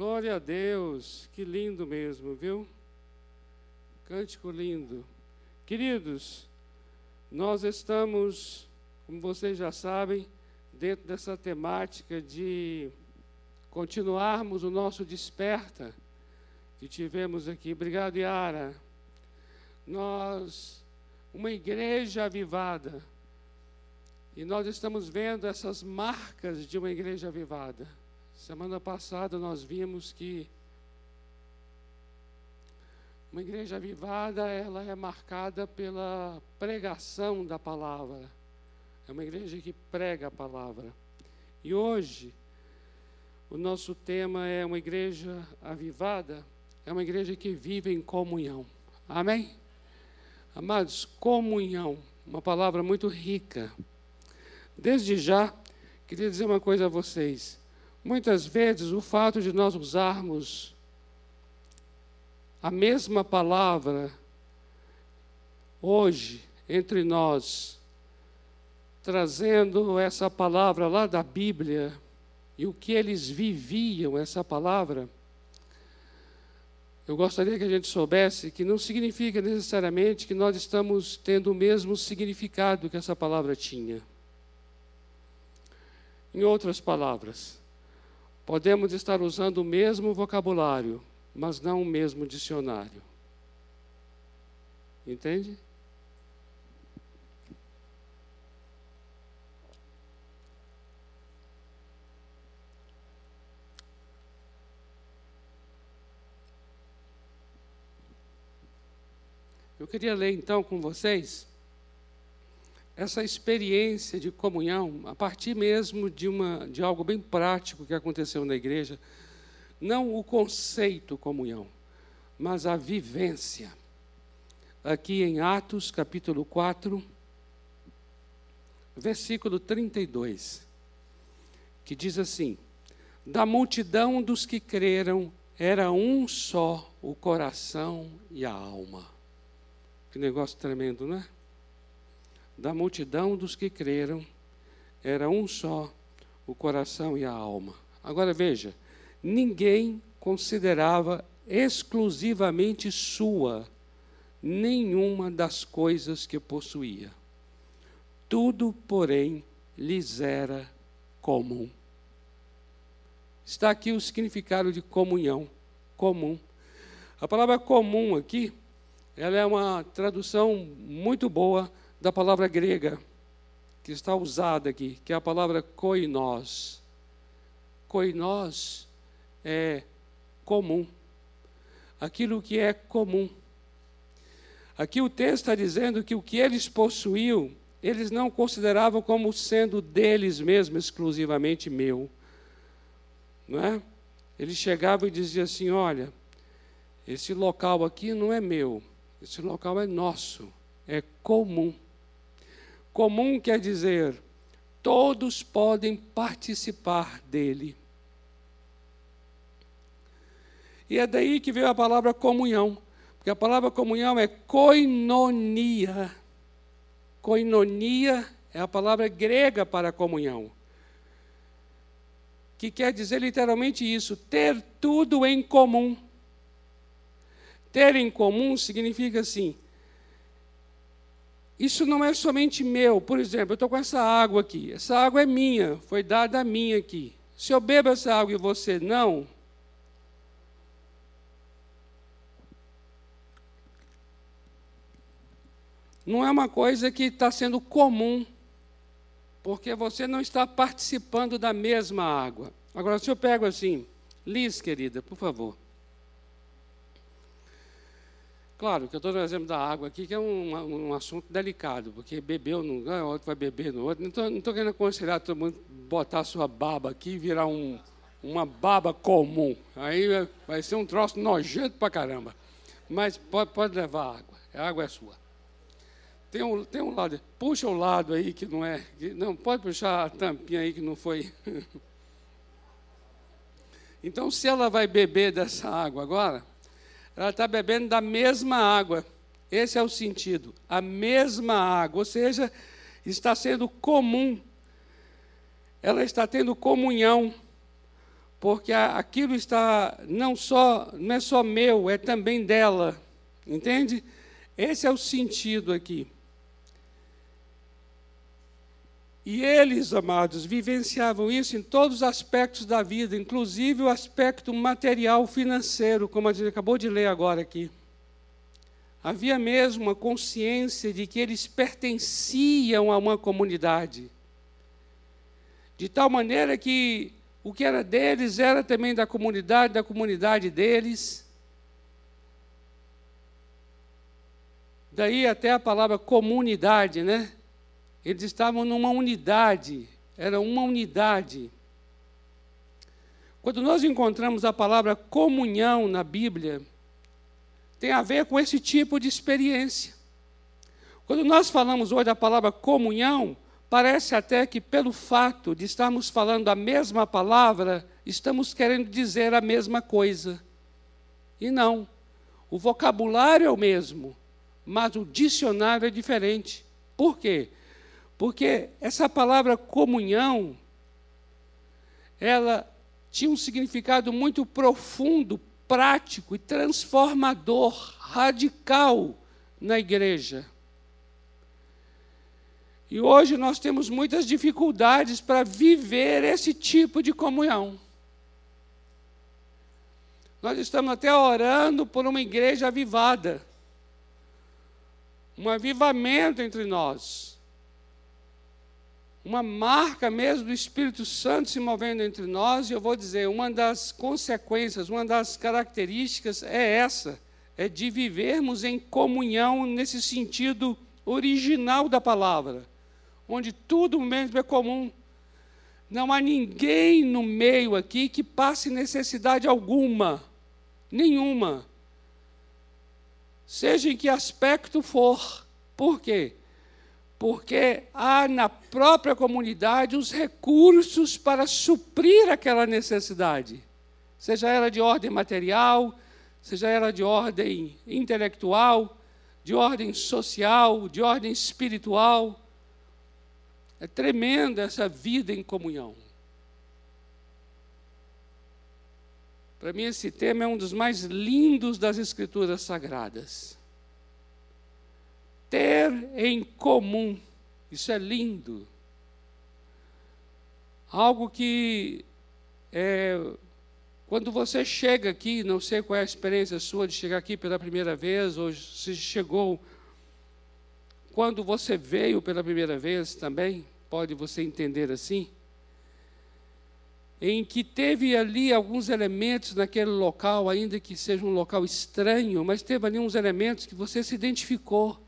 Glória a Deus, que lindo mesmo, viu? Cântico lindo. Queridos, nós estamos, como vocês já sabem, dentro dessa temática de continuarmos o nosso desperta que tivemos aqui. Obrigado, Yara. Nós, uma igreja avivada, e nós estamos vendo essas marcas de uma igreja avivada. Semana passada nós vimos que uma igreja avivada, ela é marcada pela pregação da palavra. É uma igreja que prega a palavra. E hoje, o nosso tema é uma igreja avivada, é uma igreja que vive em comunhão. Amém? Amados, comunhão, uma palavra muito rica. Desde já, queria dizer uma coisa a vocês. Muitas vezes, o fato de nós usarmos a mesma palavra hoje entre nós, trazendo essa palavra lá da Bíblia e o que eles viviam, essa palavra, eu gostaria que a gente soubesse que não significa necessariamente que nós estamos tendo o mesmo significado que essa palavra tinha. Em outras palavras, podemos estar usando o mesmo vocabulário, mas não o mesmo dicionário. Entende? Eu queria ler então com vocês essa experiência de comunhão a partir mesmo de, uma, de algo bem prático que aconteceu na igreja não o conceito comunhão, mas a vivência. Aqui em Atos, capítulo 4, versículo 32, que diz assim: Da multidão dos que creram, era um só o coração e a alma. Que negócio tremendo, não é? Da multidão dos que creram, era um só o coração e a alma. Agora veja, ninguém considerava exclusivamente sua nenhuma das coisas que possuía. Tudo, porém, lhes era comum. Está aqui o significado de comunhão, comum. A palavra comum aqui, ela é uma tradução muito boa da palavra grega que está usada aqui, que é a palavra koinós. Koinós é comum. Aquilo que é comum. Aqui o texto está dizendo que o que eles possuíam, eles não consideravam como sendo deles mesmos, exclusivamente meu. Não é? Eles chegavam e diziam assim: olha, esse local aqui não é meu, esse local é nosso, é comum. Comum quer dizer, todos podem participar dele. E é daí que veio a palavra comunhão. Porque a palavra comunhão é koinonia. Koinonia é a palavra grega para comunhão. Que quer dizer literalmente isso: ter tudo em comum. Ter em comum significa assim. Isso não é somente meu. Por exemplo, eu estou com essa água aqui. Essa água é minha, foi dada a mim aqui. Se eu bebo essa água e você não, não é uma coisa que está sendo comum, porque você não está participando da mesma água. Agora, se eu pego assim, Liz, querida, por favor. Claro que eu estou trazendo da água aqui, que é um, um assunto delicado, porque bebeu num lugar, o outro vai beber no outro. Não estou querendo aconselhar todo mundo botar sua baba aqui e virar um, uma baba comum. Aí vai ser um troço nojento para caramba. Mas pode, pode levar água, a água é sua. Tem um, tem um lado, puxa o lado aí que não é. Que, não, pode puxar a tampinha aí que não foi. então, se ela vai beber dessa água agora, ela está bebendo da mesma água. Esse é o sentido. A mesma água, ou seja, está sendo comum. Ela está tendo comunhão. porque aquilo está não só não é só meu, é também dela, entende? Esse é o sentido aqui. E eles, amados, vivenciavam isso em todos os aspectos da vida, inclusive o aspecto material financeiro, como a gente acabou de ler agora aqui. Havia mesmo uma consciência de que eles pertenciam a uma comunidade. De tal maneira que o que era deles era também da comunidade, da comunidade deles. Daí até a palavra comunidade, né? Eles estavam numa unidade, era uma unidade. Quando nós encontramos a palavra comunhão na Bíblia, tem a ver com esse tipo de experiência. Quando nós falamos hoje da palavra comunhão, parece até que pelo fato de estarmos falando a mesma palavra, estamos querendo dizer a mesma coisa. E não. O vocabulário é o mesmo, mas o dicionário é diferente. Por quê? Porque essa palavra comunhão, ela tinha um significado muito profundo prático e transformador, radical na igreja. E hoje nós temos muitas dificuldades para viver esse tipo de comunhão. Nós estamos até orando por uma igreja avivada, um avivamento entre nós uma marca mesmo do Espírito Santo se movendo entre nós, e eu vou dizer, uma das consequências, uma das características é essa, é de vivermos em comunhão nesse sentido original da palavra, onde tudo mesmo é comum. Não há ninguém no meio aqui que passe necessidade alguma, nenhuma. Seja em que aspecto for. Por quê? Porque há na própria comunidade os recursos para suprir aquela necessidade, seja ela de ordem material, seja ela de ordem intelectual, de ordem social, de ordem espiritual. É tremenda essa vida em comunhão. Para mim, esse tema é um dos mais lindos das Escrituras Sagradas ter em comum. Isso é lindo. Algo que, é, quando você chega aqui, não sei qual é a experiência sua de chegar aqui pela primeira vez, ou se chegou quando você veio pela primeira vez também, pode você entender assim, em que teve ali alguns elementos naquele local, ainda que seja um local estranho, mas teve ali uns elementos que você se identificou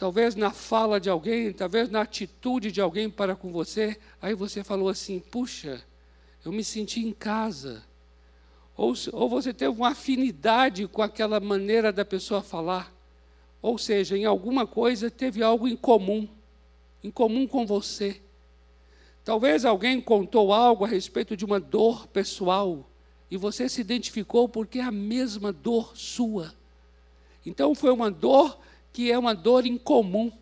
talvez na fala de alguém, talvez na atitude de alguém para com você, aí você falou assim: puxa, eu me senti em casa. Ou, ou você teve uma afinidade com aquela maneira da pessoa falar. Ou seja, em alguma coisa teve algo em comum, em comum com você. Talvez alguém contou algo a respeito de uma dor pessoal e você se identificou porque é a mesma dor sua. Então foi uma dor que é uma dor incomum,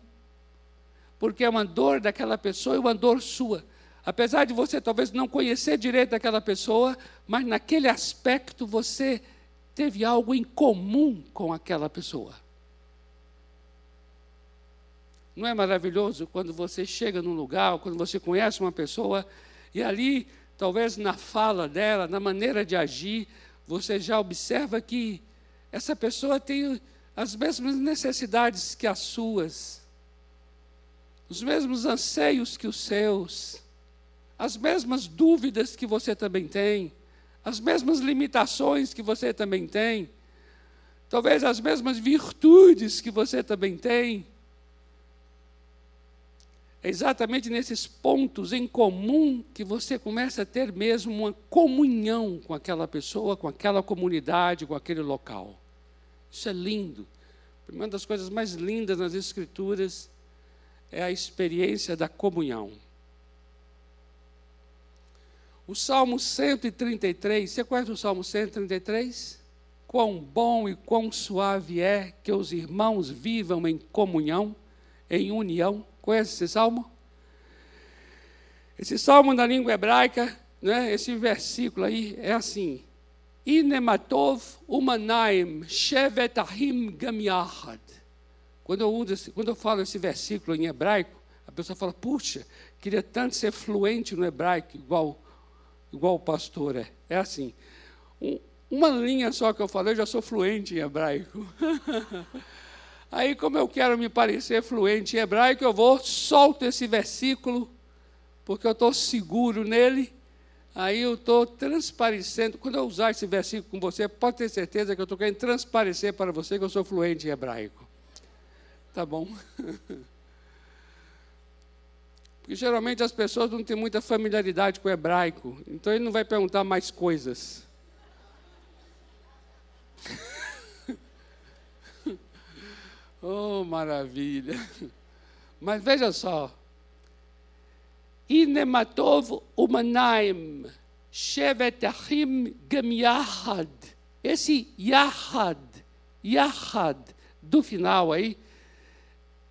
porque é uma dor daquela pessoa e uma dor sua. Apesar de você talvez não conhecer direito aquela pessoa, mas naquele aspecto você teve algo em comum com aquela pessoa. Não é maravilhoso quando você chega num lugar, quando você conhece uma pessoa e ali, talvez na fala dela, na maneira de agir, você já observa que essa pessoa tem as mesmas necessidades que as suas, os mesmos anseios que os seus, as mesmas dúvidas que você também tem, as mesmas limitações que você também tem, talvez as mesmas virtudes que você também tem. É exatamente nesses pontos em comum que você começa a ter mesmo uma comunhão com aquela pessoa, com aquela comunidade, com aquele local. Isso é lindo. Uma das coisas mais lindas nas Escrituras é a experiência da comunhão. O Salmo 133, você conhece o Salmo 133? Quão bom e quão suave é que os irmãos vivam em comunhão, em união. Conhece esse salmo? Esse salmo na língua hebraica né, esse versículo aí é assim: Inematov umanaim shevetahim gamiahad. Quando eu, uso, quando eu falo esse versículo em hebraico, a pessoa fala, puxa, queria tanto ser fluente no hebraico, igual, igual o pastor é. É assim. Um, uma linha só que eu falei, eu já sou fluente em hebraico. Aí, como eu quero me parecer fluente em hebraico, eu vou, solto esse versículo, porque eu estou seguro nele. Aí eu estou transparecendo. Quando eu usar esse versículo com você, pode ter certeza que eu estou querendo transparecer para você que eu sou fluente em hebraico. Tá bom? Porque geralmente as pessoas não têm muita familiaridade com o hebraico, então ele não vai perguntar mais coisas. oh, maravilha! Mas veja só. Inematov umanaim shevetachim gem yahad. Esse yahad, yahad, do final aí,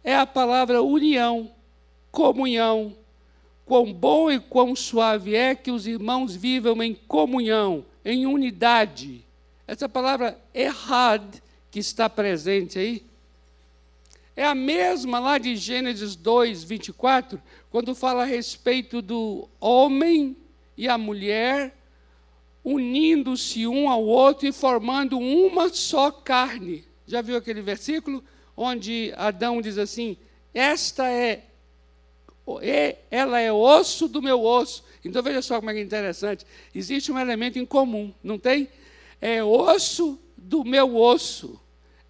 é a palavra união, comunhão. Quão bom e quão suave é que os irmãos vivam em comunhão, em unidade. Essa palavra errad, que está presente aí, é a mesma lá de Gênesis 2, 24, quando fala a respeito do homem e a mulher unindo-se um ao outro e formando uma só carne. Já viu aquele versículo? onde Adão diz assim: Esta é, ela é osso do meu osso. Então veja só como é, é interessante. Existe um elemento em comum, não tem? É osso do meu osso,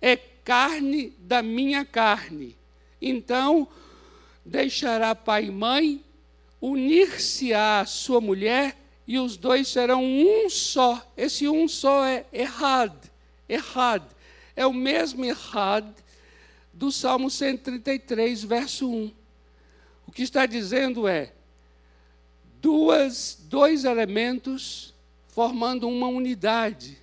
é carne da minha carne. Então, deixará pai e mãe, unir-se à sua mulher e os dois serão um só. Esse um só é errado, errado. É o mesmo errado do Salmo 133, verso 1. O que está dizendo é: duas, dois elementos formando uma unidade.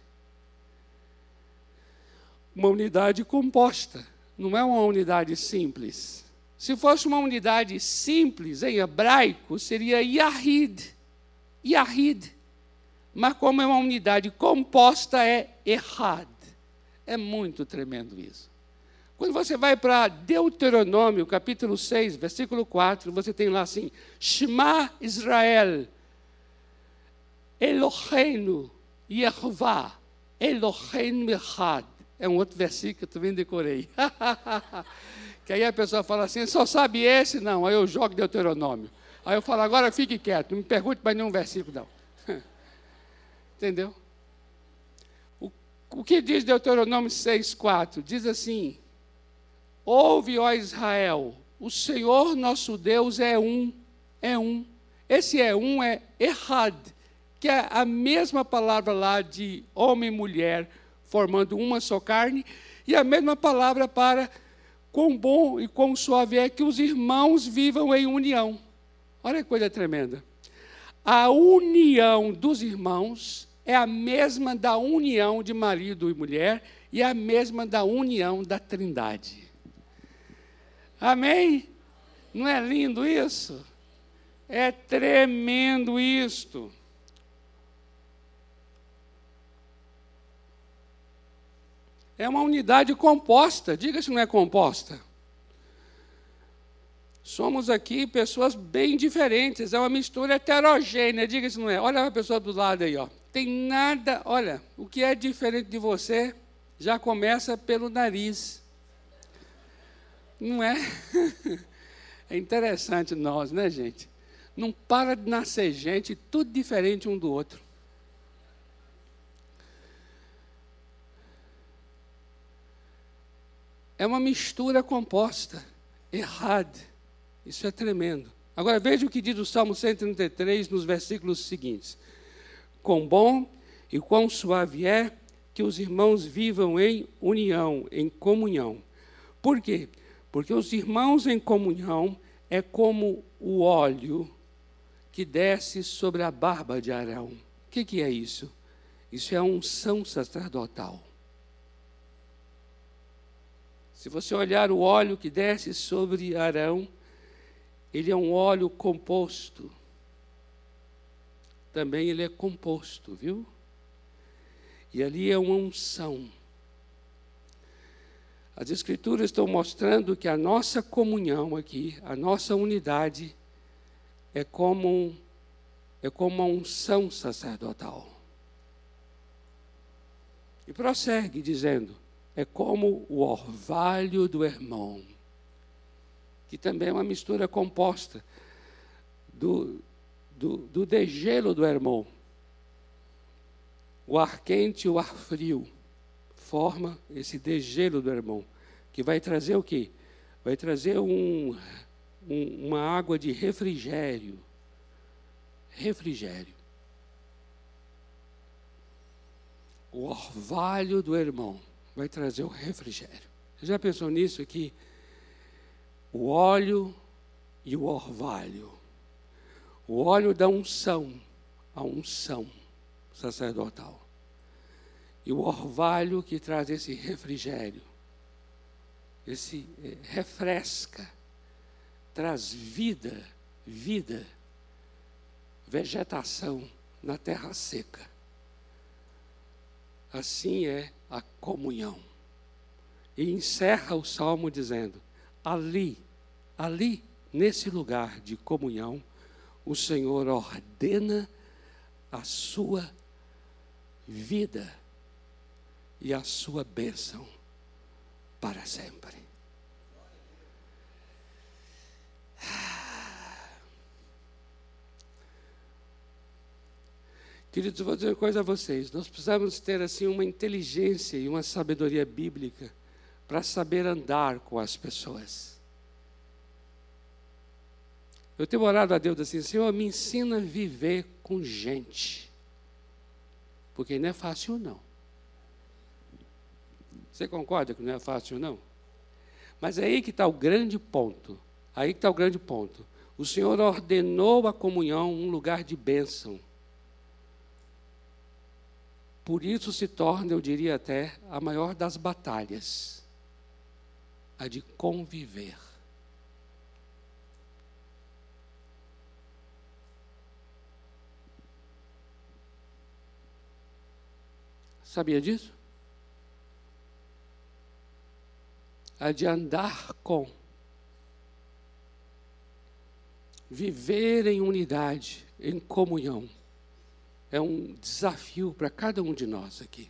Uma unidade composta, não é uma unidade simples. Se fosse uma unidade simples, em hebraico, seria Yahid. Yahid. Mas como é uma unidade composta, é Errad. É muito tremendo isso. Quando você vai para Deuteronômio, capítulo 6, versículo 4, você tem lá assim: Shema Israel, Eloheinu Yehová, Eloheinu Echad. É um outro versículo que eu também decorei. que aí a pessoa fala assim: só sabe esse? Não. Aí eu jogo Deuteronômio. Aí eu falo: agora fique quieto, não me pergunte mais nenhum versículo, não. Entendeu? O, o que diz Deuteronômio 6,4? Diz assim: Ouve, ó Israel, o Senhor nosso Deus é um, é um. Esse é um é errad, que é a mesma palavra lá de homem e mulher, formando uma só carne, e a mesma palavra para quão bom e quão suave é que os irmãos vivam em união. Olha que coisa tremenda. A união dos irmãos é a mesma da união de marido e mulher e a mesma da união da trindade. Amém? Não é lindo isso? É tremendo isto. É uma unidade composta, diga se não é composta. Somos aqui pessoas bem diferentes, é uma mistura heterogênea, diga se não é. Olha a pessoa do lado aí, ó. Tem nada, olha, o que é diferente de você já começa pelo nariz. Não é? É interessante nós, né, gente? Não para de nascer gente, tudo diferente um do outro. É uma mistura composta, errada. Isso é tremendo. Agora veja o que diz o Salmo 133 nos versículos seguintes: Quão bom e quão suave é que os irmãos vivam em união, em comunhão. Por quê? Porque os irmãos em comunhão é como o óleo que desce sobre a barba de Arão. O que, que é isso? Isso é unção sacerdotal. Se você olhar o óleo que desce sobre Arão, ele é um óleo composto. também ele é composto, viu? E ali é uma unção. As Escrituras estão mostrando que a nossa comunhão aqui, a nossa unidade, é como, é como uma unção sacerdotal. E prossegue dizendo: é como o orvalho do irmão, que também é uma mistura composta do, do, do degelo do irmão. O ar quente e o ar frio forma esse degelo do irmão, que vai trazer o quê? Vai trazer um, um, uma água de refrigério. Refrigério. O orvalho do irmão vai trazer o refrigério. Você já pensou nisso aqui? O óleo e o orvalho. O óleo da unção, a unção sacerdotal. E o orvalho que traz esse refrigério, esse eh, refresca, traz vida, vida, vegetação na terra seca. Assim é a comunhão. E encerra o salmo dizendo: ali, ali, nesse lugar de comunhão, o Senhor ordena a sua vida e a sua bênção para sempre. Queridos, vou dizer uma coisa a vocês. Nós precisamos ter assim uma inteligência e uma sabedoria bíblica para saber andar com as pessoas. Eu tenho orado a Deus assim, Senhor, me ensina a viver com gente. Porque não é fácil não. Você concorda que não é fácil não? Mas é aí que está o grande ponto. Aí que está o grande ponto. O Senhor ordenou a comunhão um lugar de bênção. Por isso se torna, eu diria até, a maior das batalhas a de conviver. Sabia disso? A de andar com, viver em unidade, em comunhão é um desafio para cada um de nós aqui.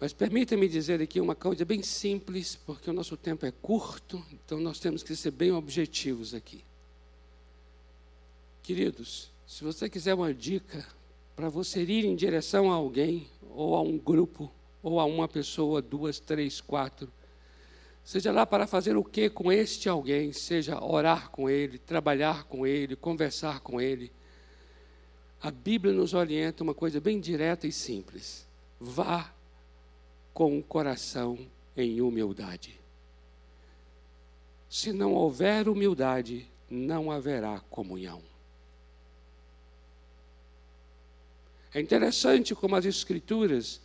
Mas permita-me dizer aqui uma coisa bem simples, porque o nosso tempo é curto, então nós temos que ser bem objetivos aqui. Queridos, se você quiser uma dica para você ir em direção a alguém, ou a um grupo, ou a uma pessoa, duas, três, quatro, seja lá para fazer o que com este alguém, seja orar com ele, trabalhar com ele, conversar com ele a Bíblia nos orienta uma coisa bem direta e simples. Vá com o coração em humildade. Se não houver humildade, não haverá comunhão. É interessante como as Escrituras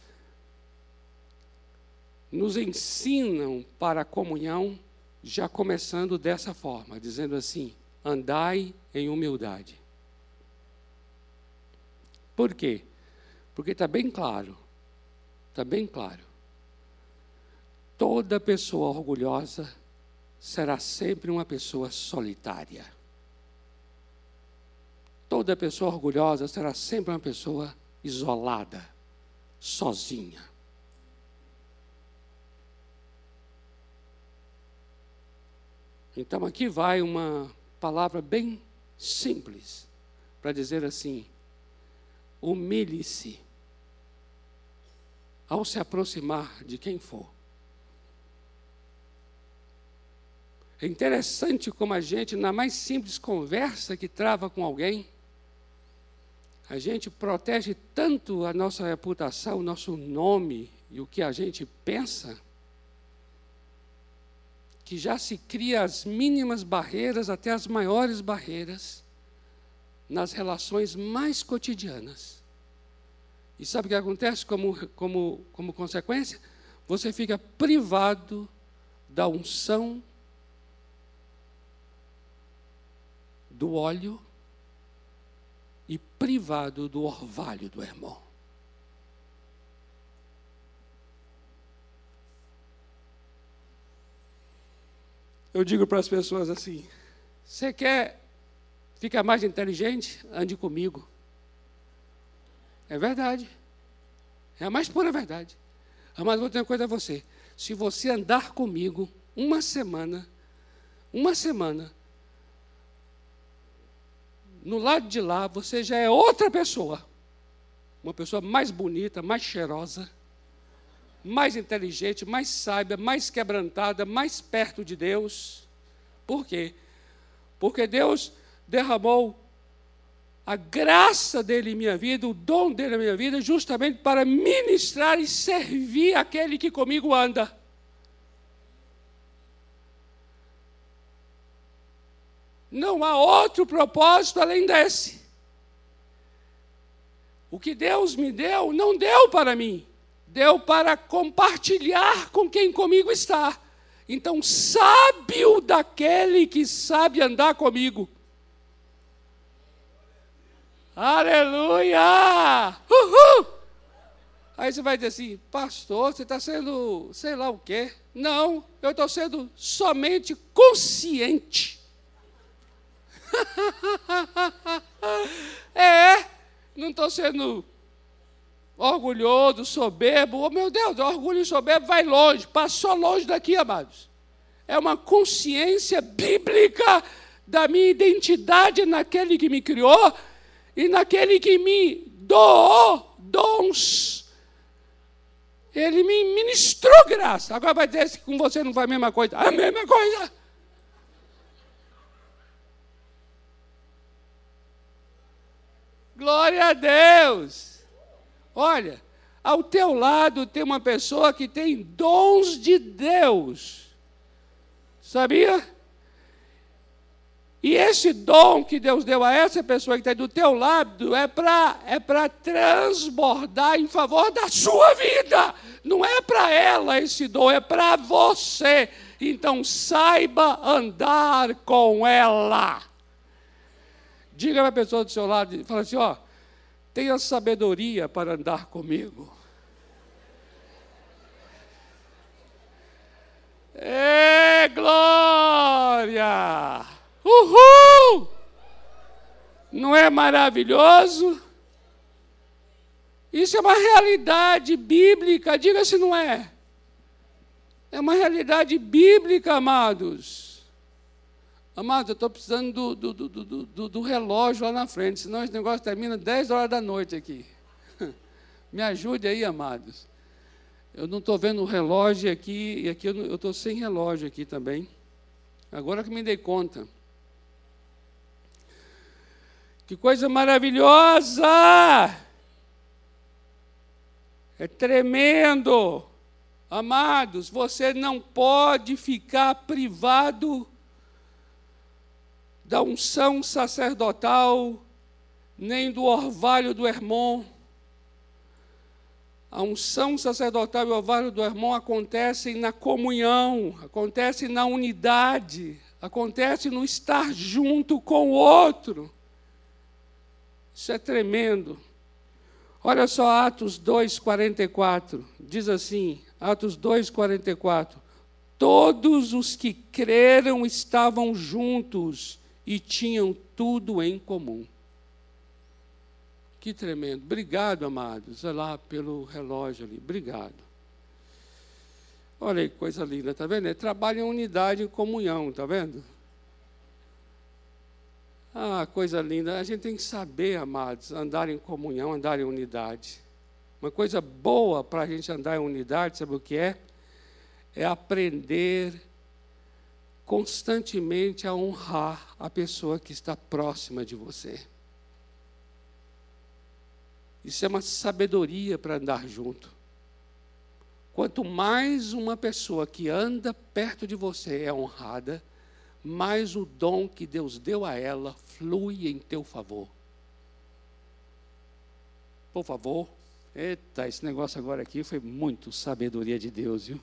nos ensinam para a comunhão, já começando dessa forma, dizendo assim: andai em humildade. Por quê? Porque está bem claro, está bem claro. Toda pessoa orgulhosa será sempre uma pessoa solitária. Toda pessoa orgulhosa será sempre uma pessoa isolada, sozinha. Então aqui vai uma palavra bem simples para dizer assim: humilhe-se ao se aproximar de quem for. É interessante como a gente, na mais simples conversa que trava com alguém, a gente protege tanto a nossa reputação, o nosso nome e o que a gente pensa, que já se cria as mínimas barreiras até as maiores barreiras nas relações mais cotidianas. E sabe o que acontece como, como, como consequência? Você fica privado da unção, do óleo e privado do orvalho do irmão. Eu digo para as pessoas assim: você quer ficar mais inteligente? Ande comigo. É verdade. É a mais pura verdade. Mas vou ter uma coisa a você. Se você andar comigo uma semana, uma semana, no lado de lá você já é outra pessoa. Uma pessoa mais bonita, mais cheirosa, mais inteligente, mais sábia, mais quebrantada, mais perto de Deus. Por quê? Porque Deus derramou a graça dele em minha vida, o dom dele na minha vida, justamente para ministrar e servir aquele que comigo anda. Não há outro propósito além desse. O que Deus me deu, não deu para mim, deu para compartilhar com quem comigo está. Então, sábio daquele que sabe andar comigo. Aleluia! Uhul! Aí você vai dizer assim, pastor, você está sendo sei lá o quê? Não, eu estou sendo somente consciente. é, não estou sendo orgulhoso, soberbo. Oh, meu Deus, orgulho e soberbo vai longe, passou longe daqui, amados. É uma consciência bíblica da minha identidade naquele que me criou e naquele que me doou dons. Ele me ministrou graça. Agora vai dizer que com você não vai a mesma coisa. A mesma coisa. Glória a Deus. Olha, ao teu lado tem uma pessoa que tem dons de Deus. Sabia? E esse dom que Deus deu a essa pessoa que está do teu lado é para é transbordar em favor da sua vida. Não é para ela esse dom, é para você. Então saiba andar com ela. Diga para a pessoa do seu lado, fala assim, ó, tenha sabedoria para andar comigo. É glória! Uhul! Não é maravilhoso? Isso é uma realidade bíblica, diga se não é. É uma realidade bíblica, amados. Amados, eu estou precisando do, do, do, do, relógio lá na frente, senão esse negócio termina 10 horas da noite aqui. Me ajude aí, amados. Eu não estou vendo o relógio aqui, e aqui eu estou sem relógio aqui também. Agora que me dei conta. Que coisa maravilhosa! É tremendo. Amados, você não pode ficar privado da unção sacerdotal, nem do orvalho do irmão. A unção sacerdotal e o orvalho do irmão acontecem na comunhão, acontecem na unidade, acontece no estar junto com o outro. Isso é tremendo. Olha só Atos 2:44. Diz assim, Atos 2:44. Todos os que creram estavam juntos e tinham tudo em comum. Que tremendo. Obrigado, amados. Olha lá pelo relógio ali. Obrigado. Olha aí coisa linda, tá vendo? É trabalho em unidade, em comunhão, tá vendo? Ah, coisa linda. A gente tem que saber, amados, andar em comunhão, andar em unidade. Uma coisa boa para a gente andar em unidade, sabe o que é? É aprender constantemente a honrar a pessoa que está próxima de você. Isso é uma sabedoria para andar junto. Quanto mais uma pessoa que anda perto de você é honrada, mais o dom que Deus deu a ela flui em teu favor. Por favor. Eita, esse negócio agora aqui foi muito sabedoria de Deus, viu?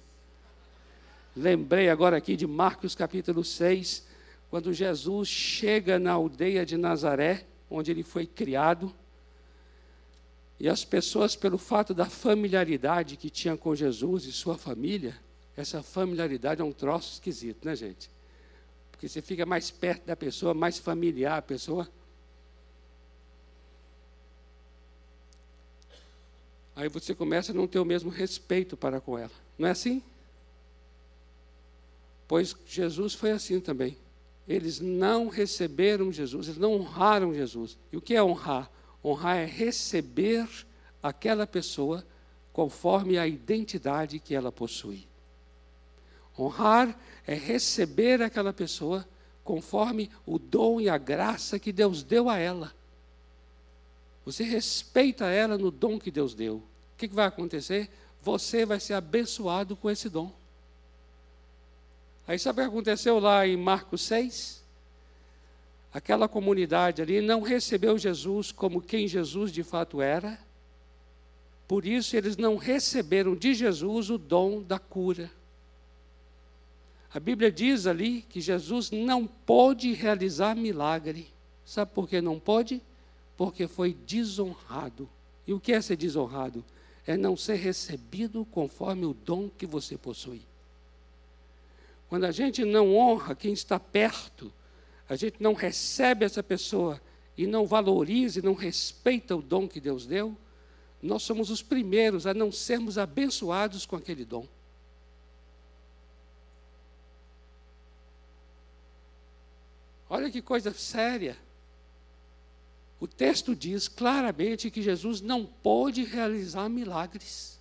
Lembrei agora aqui de Marcos capítulo 6, quando Jesus chega na aldeia de Nazaré, onde ele foi criado. E as pessoas, pelo fato da familiaridade que tinham com Jesus e sua família, essa familiaridade é um troço esquisito, né, gente? Porque você fica mais perto da pessoa, mais familiar a pessoa. Aí você começa a não ter o mesmo respeito para com ela. Não é assim? Pois Jesus foi assim também. Eles não receberam Jesus, eles não honraram Jesus. E o que é honrar? Honrar é receber aquela pessoa conforme a identidade que ela possui. Honrar é receber aquela pessoa conforme o dom e a graça que Deus deu a ela. Você respeita ela no dom que Deus deu. O que, vai acontecer? Você vai ser abençoado com esse dom. Aí sabe o que aconteceu lá em Marcos 6? Aquela comunidade ali não recebeu Jesus como quem Jesus de fato era. Por isso eles não receberam de Jesus o dom da cura. A Bíblia diz ali que Jesus não pôde realizar milagre. Sabe por que não pôde? Porque foi desonrado. E o que é ser desonrado? É não ser recebido conforme o dom que você possui. Quando a gente não honra quem está perto, a gente não recebe essa pessoa e não valoriza e não respeita o dom que Deus deu, nós somos os primeiros a não sermos abençoados com aquele dom. Olha que coisa séria. O texto diz claramente que Jesus não pôde realizar milagres.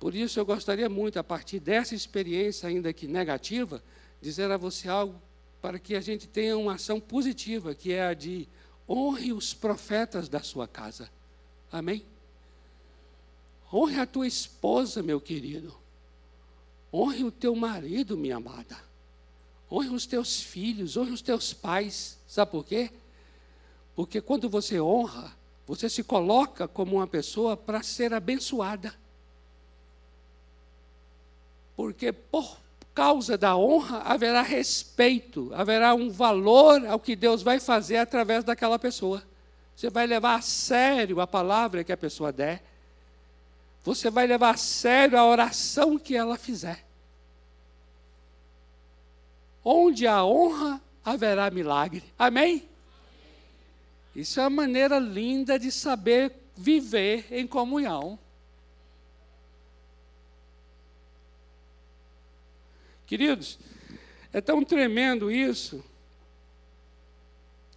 Por isso eu gostaria muito, a partir dessa experiência, ainda que negativa, dizer a você algo para que a gente tenha uma ação positiva, que é a de honre os profetas da sua casa. Amém? Honre a tua esposa, meu querido. Honre o teu marido, minha amada. Honre os teus filhos, honre os teus pais. Sabe por quê? Porque quando você honra, você se coloca como uma pessoa para ser abençoada. Porque por causa da honra haverá respeito, haverá um valor ao que Deus vai fazer através daquela pessoa. Você vai levar a sério a palavra que a pessoa der. Você vai levar a sério a oração que ela fizer. Onde há honra, haverá milagre. Amém? Isso é uma maneira linda de saber viver em comunhão. Queridos, é tão tremendo isso,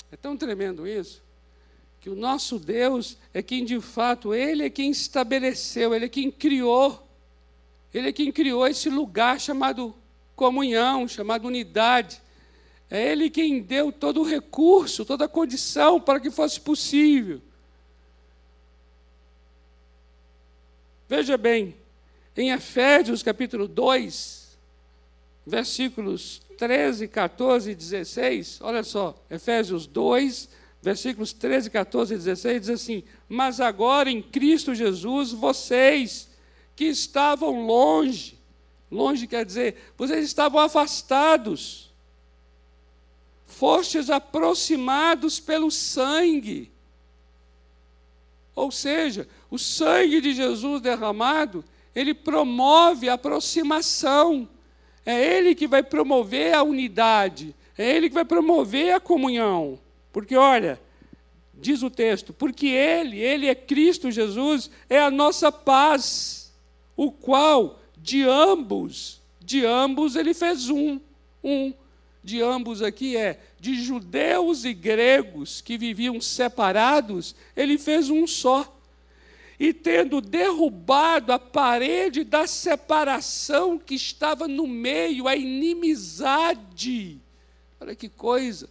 é tão tremendo isso, que o nosso Deus é quem de fato, Ele é quem estabeleceu, Ele é quem criou, Ele é quem criou esse lugar chamado comunhão, chamado unidade. É Ele quem deu todo o recurso, toda a condição para que fosse possível. Veja bem, em Efésios capítulo 2, versículos 13, 14 e 16, olha só, Efésios 2, versículos 13, 14 e 16, diz assim: Mas agora em Cristo Jesus, vocês que estavam longe, longe quer dizer, vocês estavam afastados, fostes aproximados pelo sangue. Ou seja, o sangue de Jesus derramado, ele promove a aproximação. É ele que vai promover a unidade, é ele que vai promover a comunhão. Porque olha, diz o texto, porque ele, ele é Cristo Jesus, é a nossa paz, o qual de ambos, de ambos ele fez um, um. De ambos aqui é de judeus e gregos que viviam separados, ele fez um só. E tendo derrubado a parede da separação que estava no meio, a inimizade. Olha que coisa.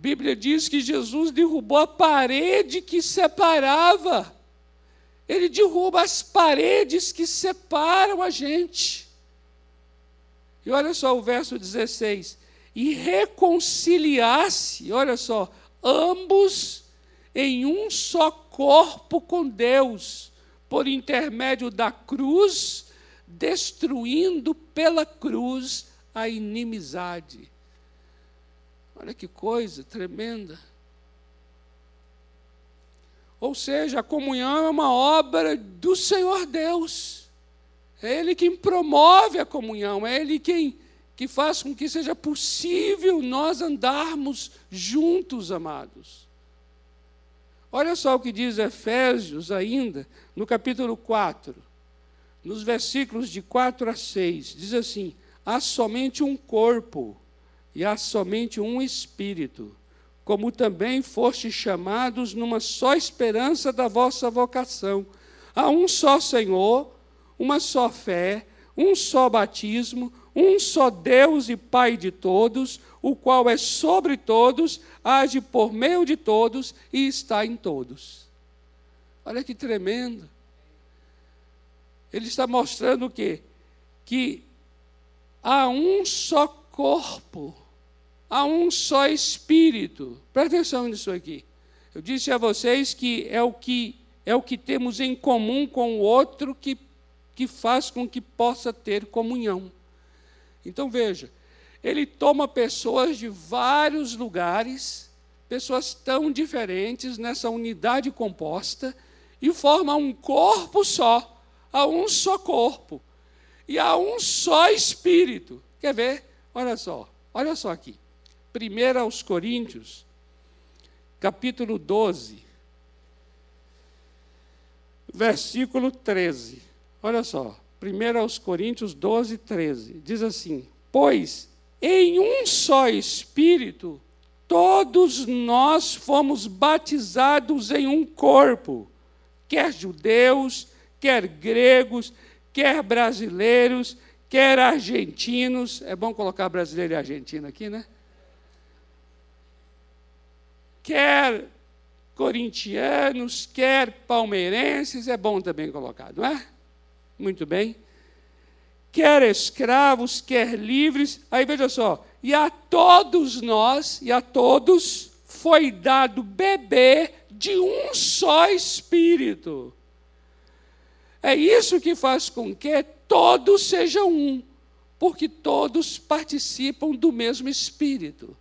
Bíblia diz que Jesus derrubou a parede que separava. Ele derruba as paredes que separam a gente. E olha só o verso 16: e reconciliasse, olha só, ambos em um só corpo com Deus, por intermédio da cruz, destruindo pela cruz a inimizade. Olha que coisa tremenda. Ou seja, a comunhão é uma obra do Senhor Deus. É Ele quem promove a comunhão, é Ele quem que faz com que seja possível nós andarmos juntos, amados. Olha só o que diz Efésios ainda, no capítulo 4, nos versículos de 4 a 6. Diz assim: Há somente um corpo e há somente um espírito, como também foste chamados numa só esperança da vossa vocação. Há um só Senhor, uma só fé, um só batismo, um só Deus e Pai de todos, o qual é sobre todos, age por meio de todos e está em todos. Olha que tremendo. Ele está mostrando o quê? Que há um só corpo, há um só espírito. Presta atenção nisso aqui. Eu disse a vocês que é o que é o que temos em comum com o outro que, que faz com que possa ter comunhão. Então veja, ele toma pessoas de vários lugares, pessoas tão diferentes nessa unidade composta, e forma um corpo só, a um só corpo, e a um só espírito. Quer ver? Olha só, olha só aqui. 1 aos Coríntios, capítulo 12, versículo 13. Olha só. 1 aos Coríntios 12, 13. Diz assim: Pois em um só Espírito todos nós fomos batizados em um corpo, quer judeus, quer gregos, quer brasileiros, quer argentinos. É bom colocar brasileiro e argentino aqui, né? Quer corintianos, quer palmeirenses, é bom também colocar, não é? Muito bem. Quer escravos, quer livres. Aí veja só. E a todos nós, e a todos, foi dado beber de um só espírito. É isso que faz com que todos sejam um, porque todos participam do mesmo espírito.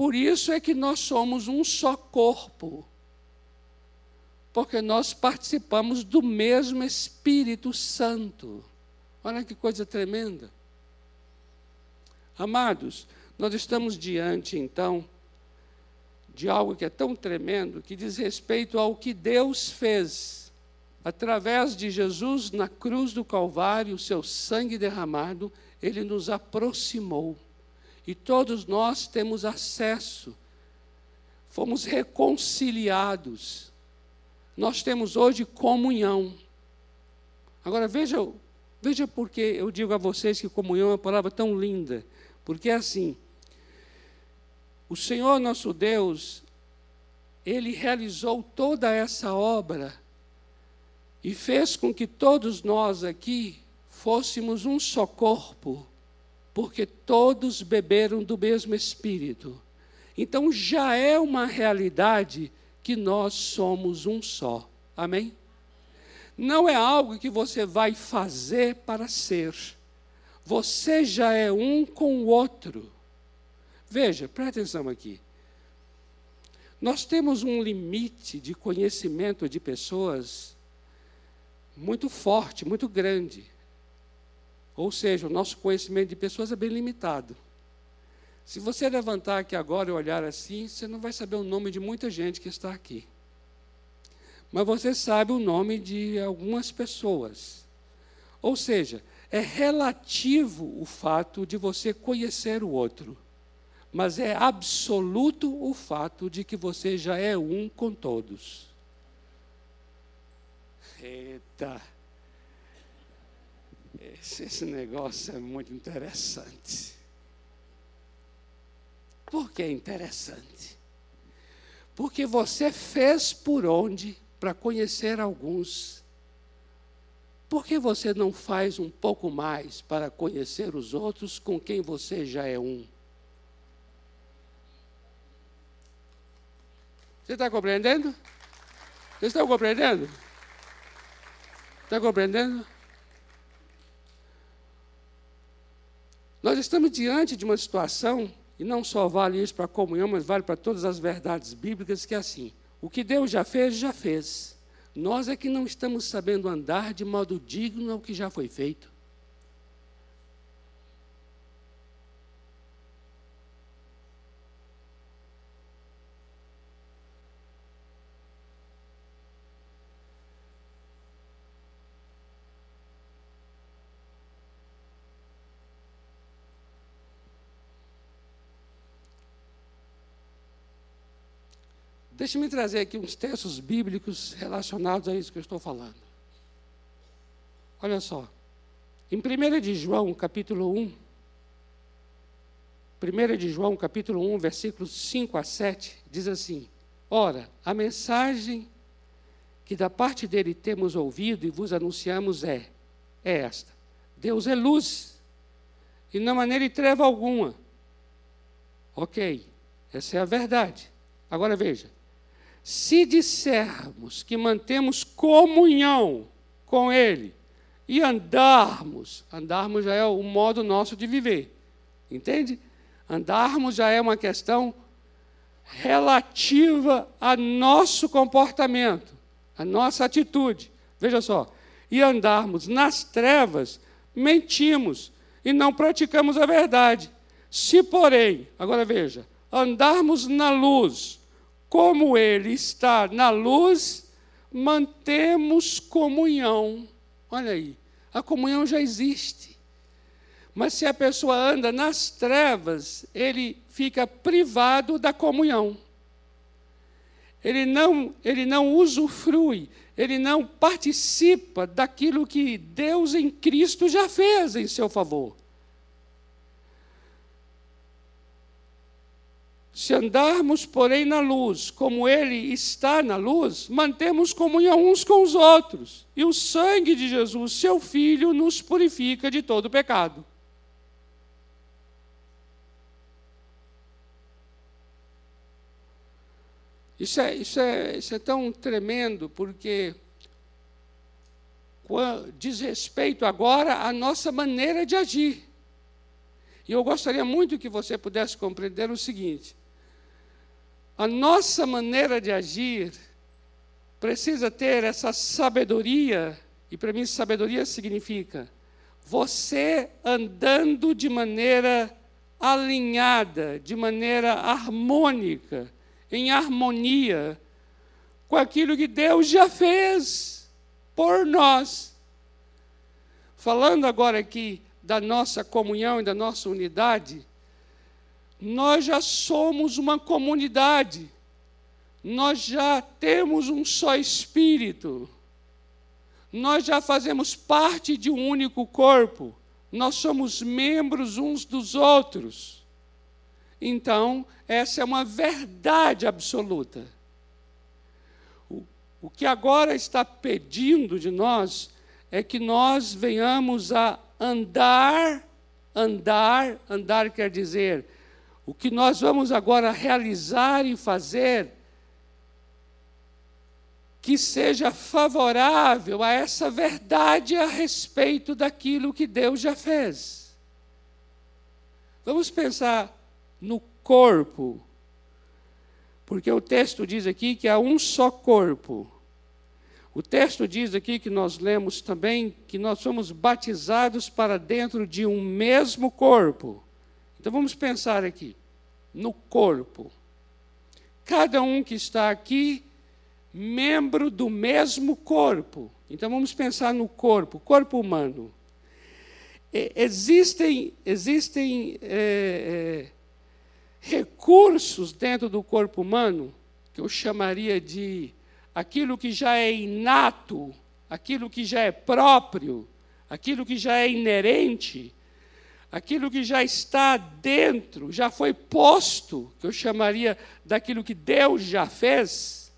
Por isso é que nós somos um só corpo porque nós participamos do mesmo Espírito Santo. Olha que coisa tremenda. Amados, nós estamos diante, então, de algo que é tão tremendo, que diz respeito ao que Deus fez através de Jesus na cruz do Calvário, seu sangue derramado, ele nos aproximou. E todos nós temos acesso, fomos reconciliados nós temos hoje comunhão. Agora veja, veja porque eu digo a vocês que comunhão é uma palavra tão linda. Porque é assim, o Senhor nosso Deus, Ele realizou toda essa obra e fez com que todos nós aqui fôssemos um só corpo, porque todos beberam do mesmo Espírito. Então já é uma realidade que nós somos um só. Amém? Não é algo que você vai fazer para ser. Você já é um com o outro. Veja, presta atenção aqui. Nós temos um limite de conhecimento de pessoas muito forte, muito grande. Ou seja, o nosso conhecimento de pessoas é bem limitado. Se você levantar aqui agora e olhar assim, você não vai saber o nome de muita gente que está aqui. Mas você sabe o nome de algumas pessoas. Ou seja, é relativo o fato de você conhecer o outro, mas é absoluto o fato de que você já é um com todos. Eita! Esse, negócio é muito interessante. Por que é interessante? Porque você fez por onde para conhecer alguns. Por que você não faz um pouco mais para conhecer os outros com quem você já é um? Você está compreendendo? Vocês estão compreendendo? Está compreendendo? Nós estamos diante de uma situação e não só vale isso para a comunhão, mas vale para todas as verdades bíblicas, que é assim: o que Deus já fez, já fez. Nós é que não estamos sabendo andar de modo digno ao que já foi feito. Deixe-me trazer aqui uns textos bíblicos relacionados a isso que eu estou falando. Olha só. Em 1 de João, capítulo 1, 1 de João, capítulo 1, versículos 5 a 7, diz assim: Ora, a mensagem que da parte dele temos ouvido e vos anunciamos é, é esta: Deus é luz, e não há nele treva alguma. Ok, essa é a verdade. Agora veja, se dissermos que mantemos comunhão com Ele e andarmos, andarmos já é o modo nosso de viver, entende? Andarmos já é uma questão relativa a nosso comportamento, a nossa atitude. Veja só, e andarmos nas trevas, mentimos e não praticamos a verdade. Se, porém, agora veja, andarmos na luz, como Ele está na luz, mantemos comunhão. Olha aí, a comunhão já existe. Mas se a pessoa anda nas trevas, ele fica privado da comunhão. Ele não, ele não usufrui, ele não participa daquilo que Deus em Cristo já fez em seu favor. Se andarmos, porém, na luz, como Ele está na luz, mantemos comunhão uns com os outros. E o sangue de Jesus, seu Filho, nos purifica de todo pecado. Isso é, isso é, isso é tão tremendo, porque diz respeito agora à nossa maneira de agir. E eu gostaria muito que você pudesse compreender o seguinte: a nossa maneira de agir precisa ter essa sabedoria, e para mim sabedoria significa você andando de maneira alinhada, de maneira harmônica, em harmonia com aquilo que Deus já fez por nós. Falando agora aqui da nossa comunhão e da nossa unidade, nós já somos uma comunidade, nós já temos um só espírito, nós já fazemos parte de um único corpo, nós somos membros uns dos outros. Então, essa é uma verdade absoluta. O, o que agora está pedindo de nós é que nós venhamos a andar, andar, andar quer dizer o que nós vamos agora realizar e fazer que seja favorável a essa verdade a respeito daquilo que Deus já fez. Vamos pensar no corpo, porque o texto diz aqui que há um só corpo. O texto diz aqui que nós lemos também que nós somos batizados para dentro de um mesmo corpo. Então vamos pensar aqui no corpo. Cada um que está aqui, membro do mesmo corpo. Então vamos pensar no corpo, corpo humano. existem existem é, é, recursos dentro do corpo humano que eu chamaria de aquilo que já é inato, aquilo que já é próprio, aquilo que já é inerente aquilo que já está dentro, já foi posto, que eu chamaria daquilo que Deus já fez,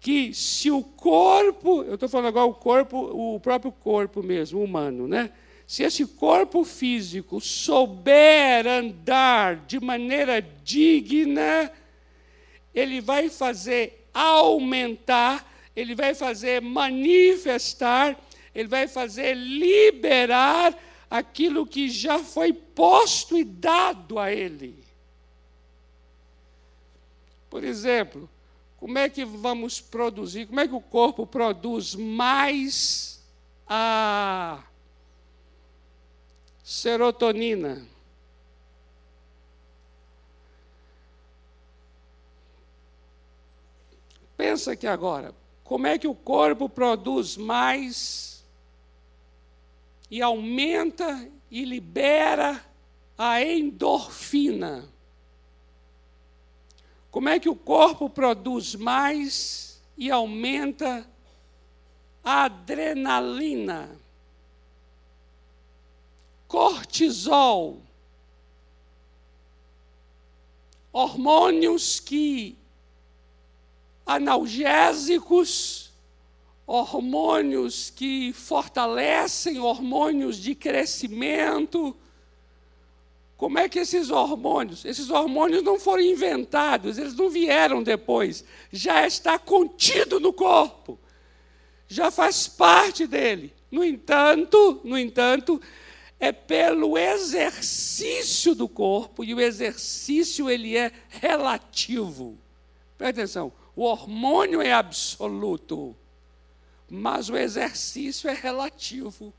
que se o corpo, eu estou falando agora o corpo, o próprio corpo mesmo, humano, né? Se esse corpo físico souber andar de maneira digna, ele vai fazer aumentar, ele vai fazer manifestar, ele vai fazer liberar aquilo que já foi posto e dado a ele. Por exemplo, como é que vamos produzir, como é que o corpo produz mais a serotonina? Pensa aqui agora, como é que o corpo produz mais e aumenta e libera a endorfina? Como é que o corpo produz mais e aumenta a adrenalina? Cortisol. Hormônios que analgésicos, hormônios que fortalecem, hormônios de crescimento. Como é que esses hormônios, esses hormônios não foram inventados, eles não vieram depois, já está contido no corpo, já faz parte dele. No entanto, no entanto, é pelo exercício do corpo e o exercício ele é relativo. Presta atenção. O hormônio é absoluto, mas o exercício é relativo.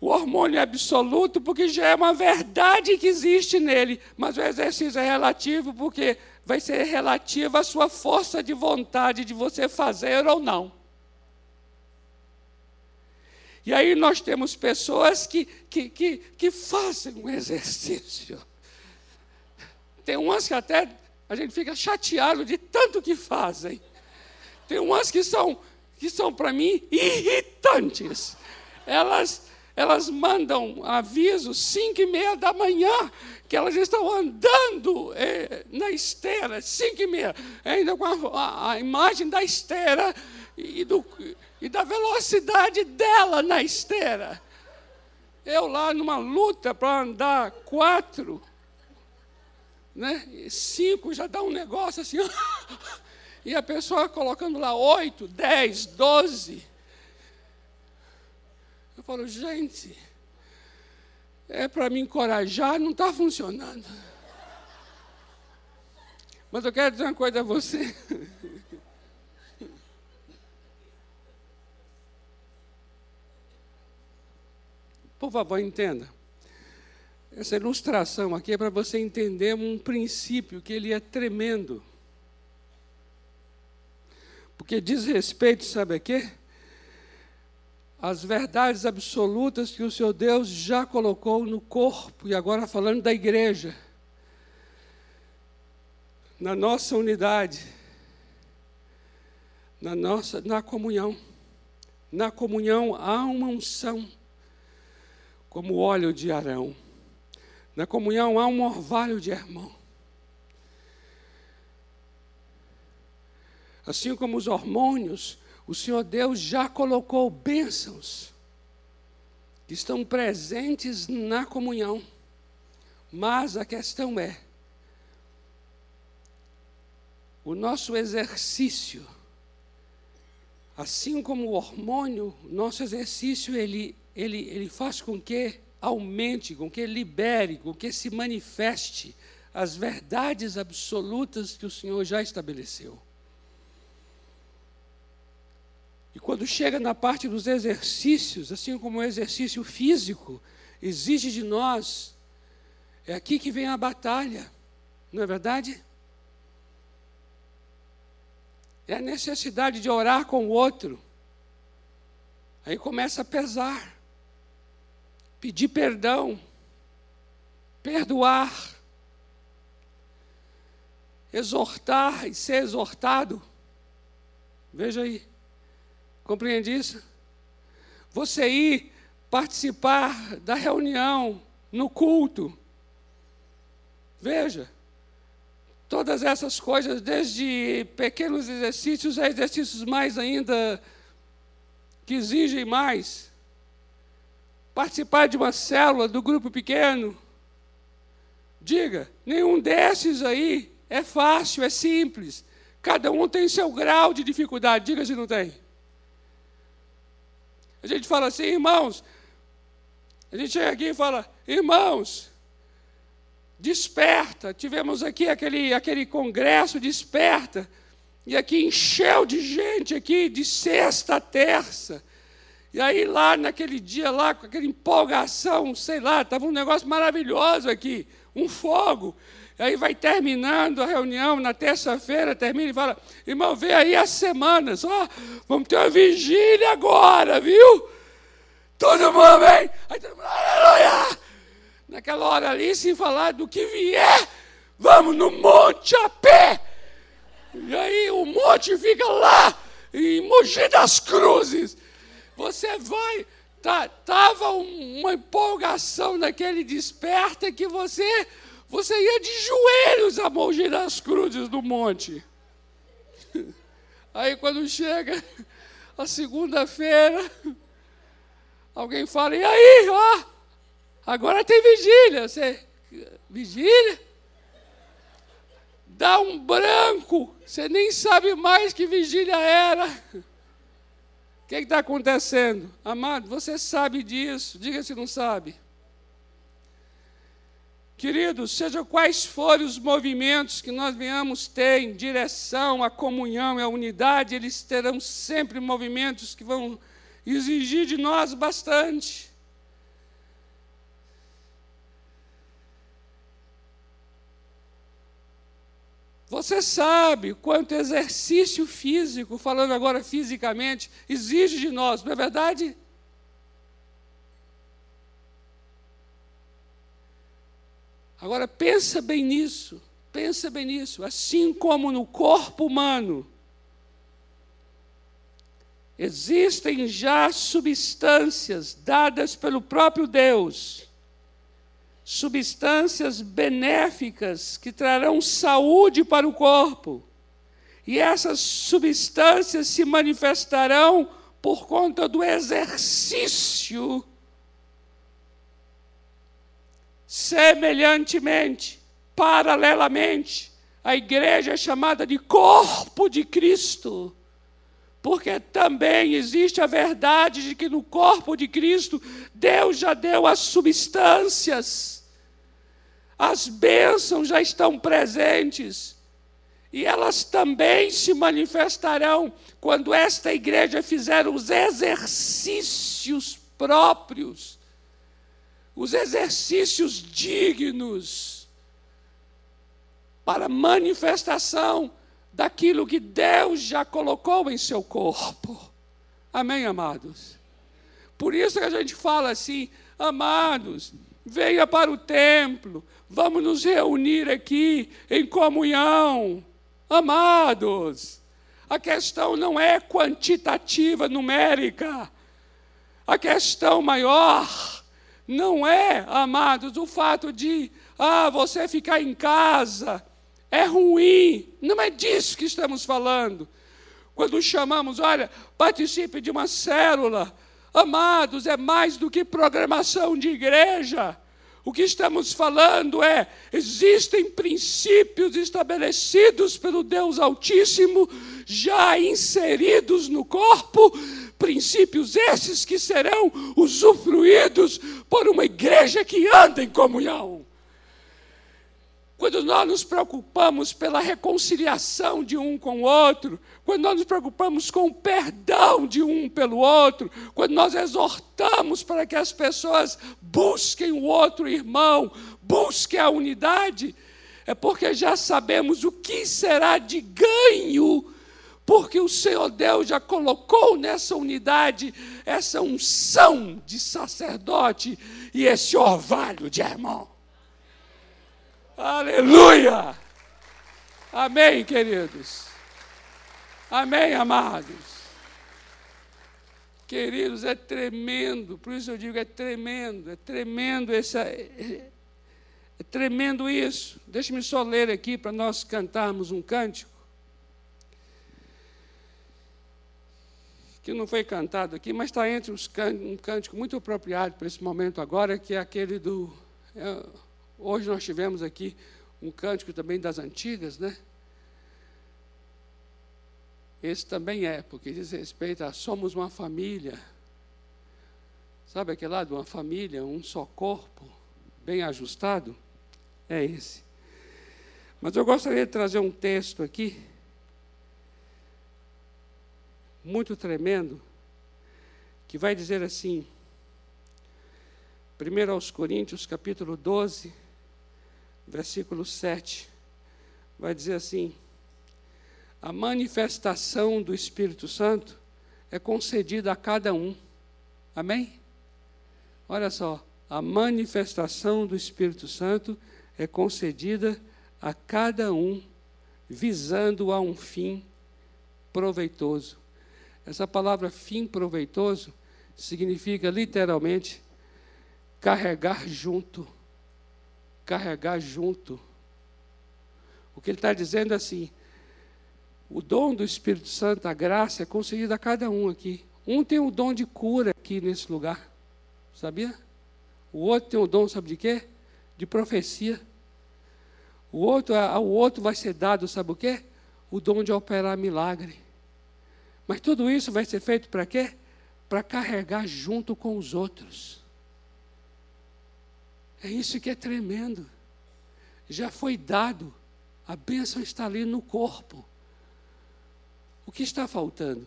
O hormônio é absoluto porque já é uma verdade que existe nele, mas o exercício é relativo porque vai ser relativo à sua força de vontade de você fazer ou não. E aí nós temos pessoas que, que, que, que fazem um exercício tem umas que até a gente fica chateado de tanto que fazem. Tem umas que são, que são para mim irritantes. Elas, elas mandam aviso cinco e meia da manhã que elas estão andando é, na esteira, cinco e meia, ainda com a, a, a imagem da esteira e, do, e da velocidade dela na esteira. Eu lá numa luta para andar quatro, né? cinco já dá um negócio assim, e a pessoa colocando lá oito, dez, doze. Eu falo, gente, é para me encorajar, não está funcionando. Mas eu quero dizer uma coisa a você. Por favor, entenda. Essa ilustração aqui é para você entender um princípio que ele é tremendo. Porque diz respeito, sabe a quê? As verdades absolutas que o seu Deus já colocou no corpo, e agora falando da igreja, na nossa unidade, na nossa na comunhão. Na comunhão há uma unção, como o óleo de Arão. Na comunhão há um orvalho de irmão. Assim como os hormônios, o Senhor Deus já colocou bênçãos que estão presentes na comunhão. Mas a questão é: o nosso exercício, assim como o hormônio, nosso exercício ele, ele, ele faz com que aumente, com que libere, com que se manifeste as verdades absolutas que o Senhor já estabeleceu. E quando chega na parte dos exercícios, assim como o exercício físico exige de nós, é aqui que vem a batalha, não é verdade? É a necessidade de orar com o outro. Aí começa a pesar pedir perdão, perdoar, exortar e ser exortado. Veja aí, compreende isso? Você ir participar da reunião, no culto. Veja, todas essas coisas, desde pequenos exercícios a exercícios mais ainda que exigem mais participar de uma célula do grupo pequeno. Diga, nenhum desses aí é fácil, é simples. Cada um tem seu grau de dificuldade. Diga se não tem. A gente fala assim, irmãos. A gente chega aqui e fala, irmãos, desperta. Tivemos aqui aquele, aquele congresso, desperta. E aqui encheu de gente aqui, de sexta a terça. E aí lá naquele dia lá, com aquela empolgação, sei lá, estava um negócio maravilhoso aqui, um fogo. E aí vai terminando a reunião, na terça-feira termina e fala, irmão, vê aí as semanas, ó, vamos ter uma vigília agora, viu? Todo mundo vem, aí todo mundo, aleluia! Naquela hora ali, sem falar do que vier, vamos no monte a pé. E aí o monte fica lá, em Mogi das Cruzes. Você vai. Tá, tava uma empolgação naquele desperta que você você ia de joelhos a Mogi das Cruzes do monte. Aí quando chega a segunda-feira, alguém fala, e aí, ó, agora tem vigília. Você, vigília? Dá um branco, você nem sabe mais que vigília era que está acontecendo? Amado, você sabe disso, diga se não sabe. Queridos, seja quais forem os movimentos que nós venhamos ter em direção à comunhão e à unidade, eles terão sempre movimentos que vão exigir de nós bastante. Você sabe quanto exercício físico, falando agora fisicamente, exige de nós, não é verdade? Agora pensa bem nisso, pensa bem nisso. Assim como no corpo humano, existem já substâncias dadas pelo próprio Deus substâncias benéficas que trarão saúde para o corpo. E essas substâncias se manifestarão por conta do exercício. Semelhantemente, paralelamente, a igreja é chamada de corpo de Cristo porque também existe a verdade de que no corpo de Cristo Deus já deu as substâncias as bênçãos já estão presentes. E elas também se manifestarão quando esta igreja fizer os exercícios próprios, os exercícios dignos para manifestação daquilo que Deus já colocou em seu corpo. Amém, amados? Por isso que a gente fala assim, amados, venha para o templo, vamos nos reunir aqui em comunhão. Amados, a questão não é quantitativa, numérica. A questão maior não é, amados, o fato de, ah, você ficar em casa é ruim. Não é disso que estamos falando. Quando chamamos, olha, participe de uma célula, Amados, é mais do que programação de igreja. O que estamos falando é: existem princípios estabelecidos pelo Deus Altíssimo, já inseridos no corpo, princípios esses que serão usufruídos por uma igreja que anda em comunhão. Quando nós nos preocupamos pela reconciliação de um com o outro, quando nós nos preocupamos com o perdão de um pelo outro, quando nós exortamos para que as pessoas busquem o outro irmão, busquem a unidade, é porque já sabemos o que será de ganho, porque o Senhor Deus já colocou nessa unidade essa unção de sacerdote e esse orvalho de irmão. Aleluia! Amém, queridos. Amém, amados. Queridos, é tremendo, por isso eu digo, é tremendo, é tremendo essa. É, tremendo isso. Deixe-me só ler aqui para nós cantarmos um cântico. Que não foi cantado aqui, mas está entre os um cântico muito apropriado para esse momento agora, que é aquele do. É, Hoje nós tivemos aqui um cântico também das antigas, né? Esse também é, porque diz respeito a somos uma família. Sabe aquele lado, uma família, um só corpo, bem ajustado? É esse. Mas eu gostaria de trazer um texto aqui, muito tremendo, que vai dizer assim, 1 aos Coríntios, capítulo 12, versículo 7, vai dizer assim: a manifestação do Espírito Santo é concedida a cada um. Amém? Olha só, a manifestação do Espírito Santo é concedida a cada um, visando a um fim proveitoso. Essa palavra fim proveitoso significa literalmente carregar junto. Carregar junto. O que ele está dizendo é assim: o dom do Espírito Santo, a graça, é concedida a cada um aqui. Um tem o dom de cura aqui nesse lugar, sabia? O outro tem o dom, sabe de quê? De profecia. O outro, ao outro vai ser dado, sabe o quê? O dom de operar milagre. Mas tudo isso vai ser feito para quê? Para carregar junto com os outros. É isso que é tremendo. Já foi dado. A bênção está ali no corpo. O que está faltando?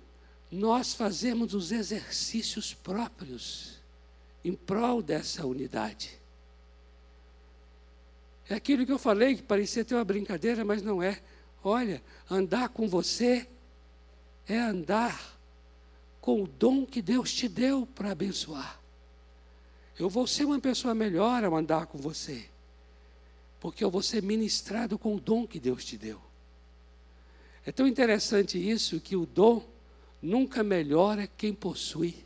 Nós fazemos os exercícios próprios em prol dessa unidade. É aquilo que eu falei, que parecia ter uma brincadeira, mas não é. Olha, andar com você é andar com o dom que Deus te deu para abençoar. Eu vou ser uma pessoa melhor ao andar com você, porque eu vou ser ministrado com o dom que Deus te deu. É tão interessante isso que o dom nunca melhora quem possui.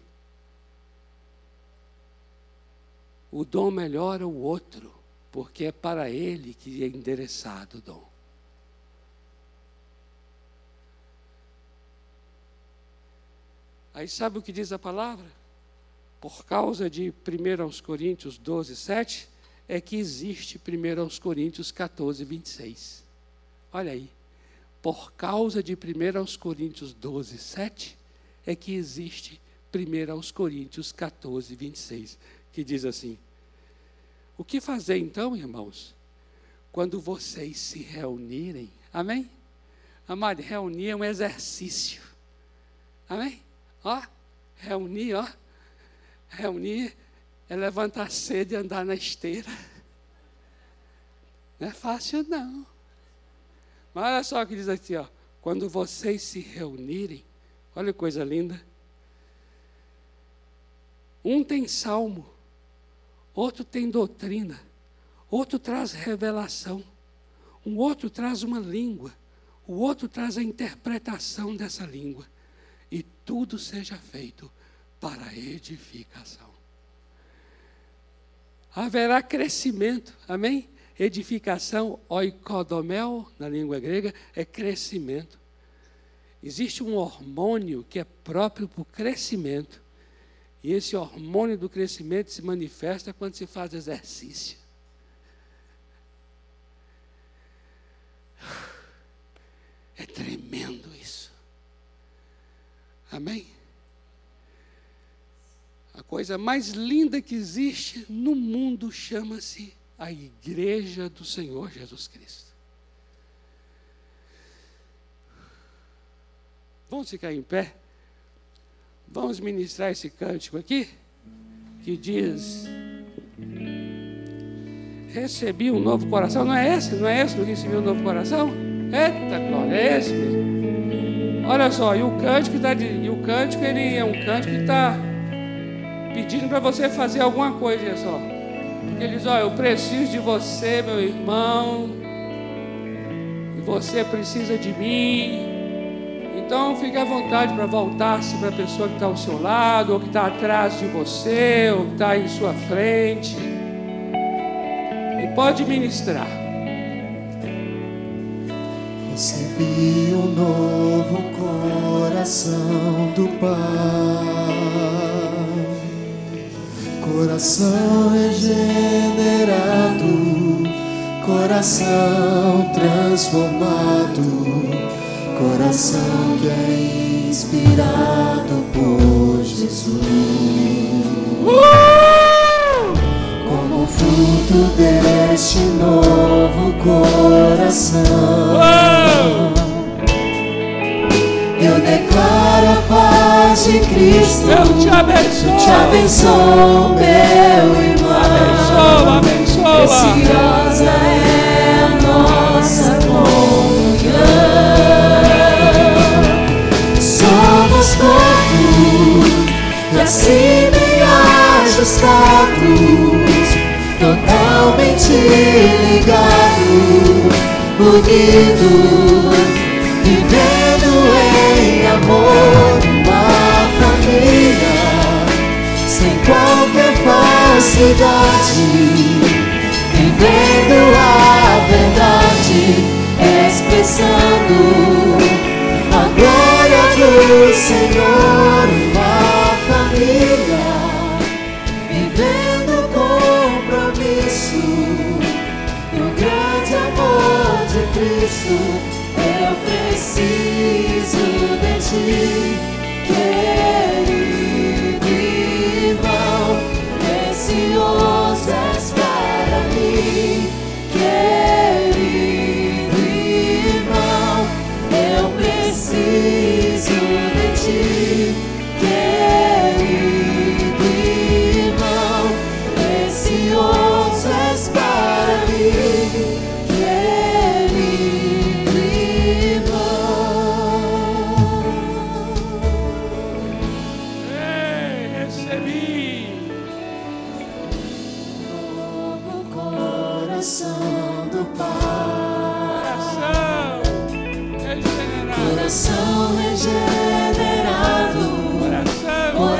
O dom melhora o outro, porque é para ele que é endereçado o dom. Aí sabe o que diz a palavra? Por causa de 1 Coríntios 12, 7, é que existe 1 Coríntios 14, 26. Olha aí por causa de 1 Coríntios 12, 7, é que existe 1 Coríntios 14, 26, que diz assim: O que fazer então, irmãos, quando vocês se reunirem? Amém? Amado, reunir é um exercício. Amém? Ó, reunir, ó. Reunir é levantar cedo e andar na esteira. Não é fácil, não. Mas olha só o que diz aqui, ó. Quando vocês se reunirem, olha que coisa linda. Um tem salmo, outro tem doutrina, outro traz revelação, um outro traz uma língua, o outro traz a interpretação dessa língua. E tudo seja feito para edificação. Haverá crescimento, amém? Edificação, oikodomel, na língua grega, é crescimento. Existe um hormônio que é próprio para o crescimento. E esse hormônio do crescimento se manifesta quando se faz exercício. É tremendo isso. Amém? A coisa mais linda que existe no mundo chama-se a igreja do Senhor Jesus Cristo. Vamos ficar em pé? Vamos ministrar esse cântico aqui, que diz: Recebi um novo coração. Não é esse? Não é esse que recebi um novo coração? Eita glória, é esse. Olha só, e o cântico, tá de, e o cântico ele é um cântico que está pedindo para você fazer alguma coisa, só. Ele diz: Olha, eu preciso de você, meu irmão, e você precisa de mim. Então fique à vontade para voltar-se para a pessoa que está ao seu lado, ou que está atrás de você, ou que está em sua frente. E pode ministrar. Recebi um novo coração do Pai Coração regenerado, coração transformado, coração que é inspirado por Jesus. como fruto deste novo coração. De Cristo. Eu te abençoo. Te abençoo, meu irmão. Abençoa, abençoa. Preciosa é a nossa comunhão. Somos corpos e assim bem ajustados, totalmente ligados, unidos, qualquer falsidade, vivendo a verdade, expressando a glória do Senhor, uma família, vivendo compromisso. No grande amor de Cristo. Eu preciso de ti,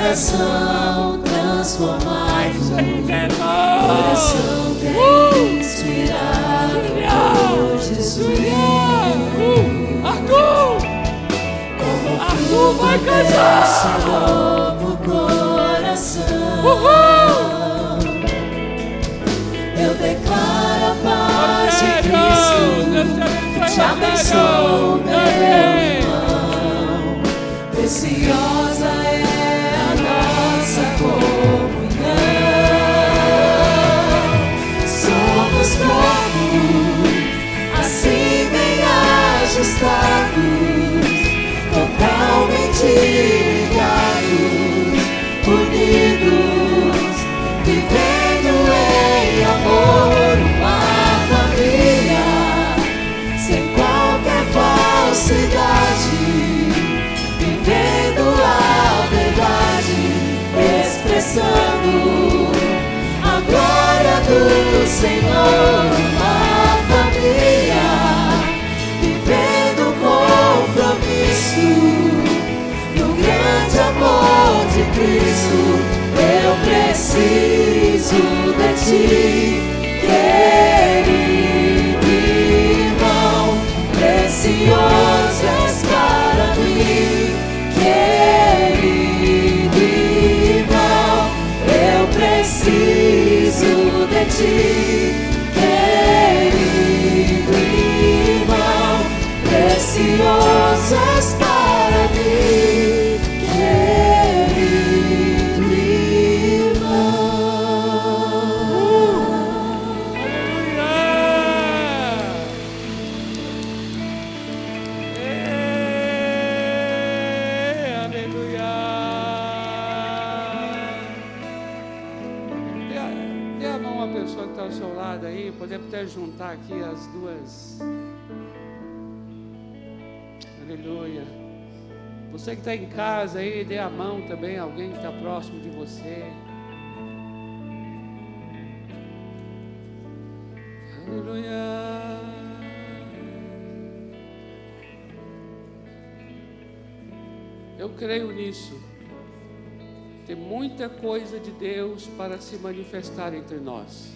Coração regenerado, Coração. transformado, que é inspirado por Jesus. Uh, Arthur! Arthur vai Esse casar! novo coração, Uhul! eu declaro a paz de Cristo. te abençoo, meu irmão. Preciosa Senhor, uma família, vivendo compromisso no grande amor de Cristo. Eu preciso de ti, querido irmão, precioso querido irmão, precioso a- Dê a mão à pessoa que está ao seu lado aí, podemos até juntar aqui as duas. Aleluia. Você que está em casa aí, dê a mão também a alguém que está próximo de você. Aleluia. Eu creio nisso. Tem muita coisa de Deus para se manifestar entre nós.